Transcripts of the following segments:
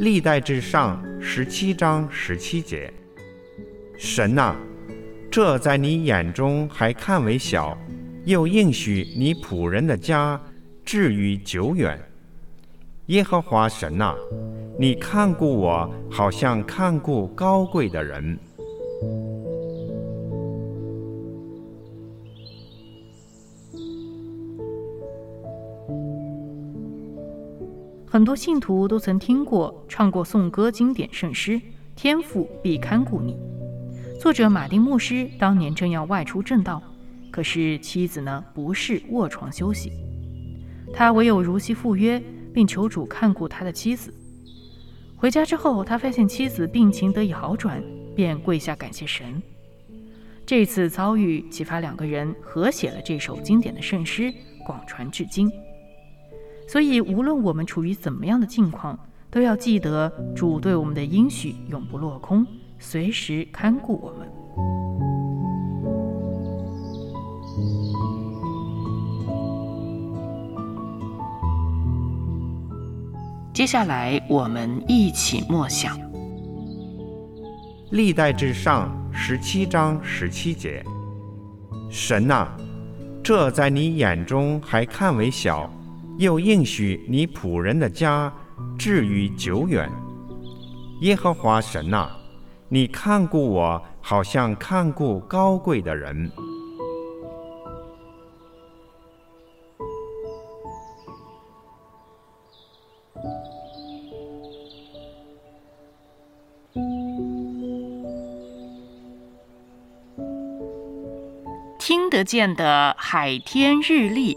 历代至上十七章十七节，神呐，这在你眼中还看为小，又应许你仆人的家至于久远。耶和华神呐，你看顾我，好像看顾高贵的人。很多信徒都曾听过、唱过颂歌经典圣诗《天父必看顾你》。作者马丁牧师当年正要外出正道，可是妻子呢不是卧床休息，他唯有如期赴约，并求主看顾他的妻子。回家之后，他发现妻子病情得以好转，便跪下感谢神。这次遭遇启发两个人合写了这首经典的圣诗，广传至今。所以，无论我们处于怎么样的境况，都要记得主对我们的应许永不落空，随时看顾我们。接下来，我们一起默想历代至上十七章十七节：神呐，这在你眼中还看为小。又应许你仆人的家至于久远。耶和华神呐，你看顾我，好像看顾高贵的人。听得见的海天日历。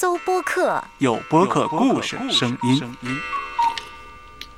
搜播客，有播客故事声音。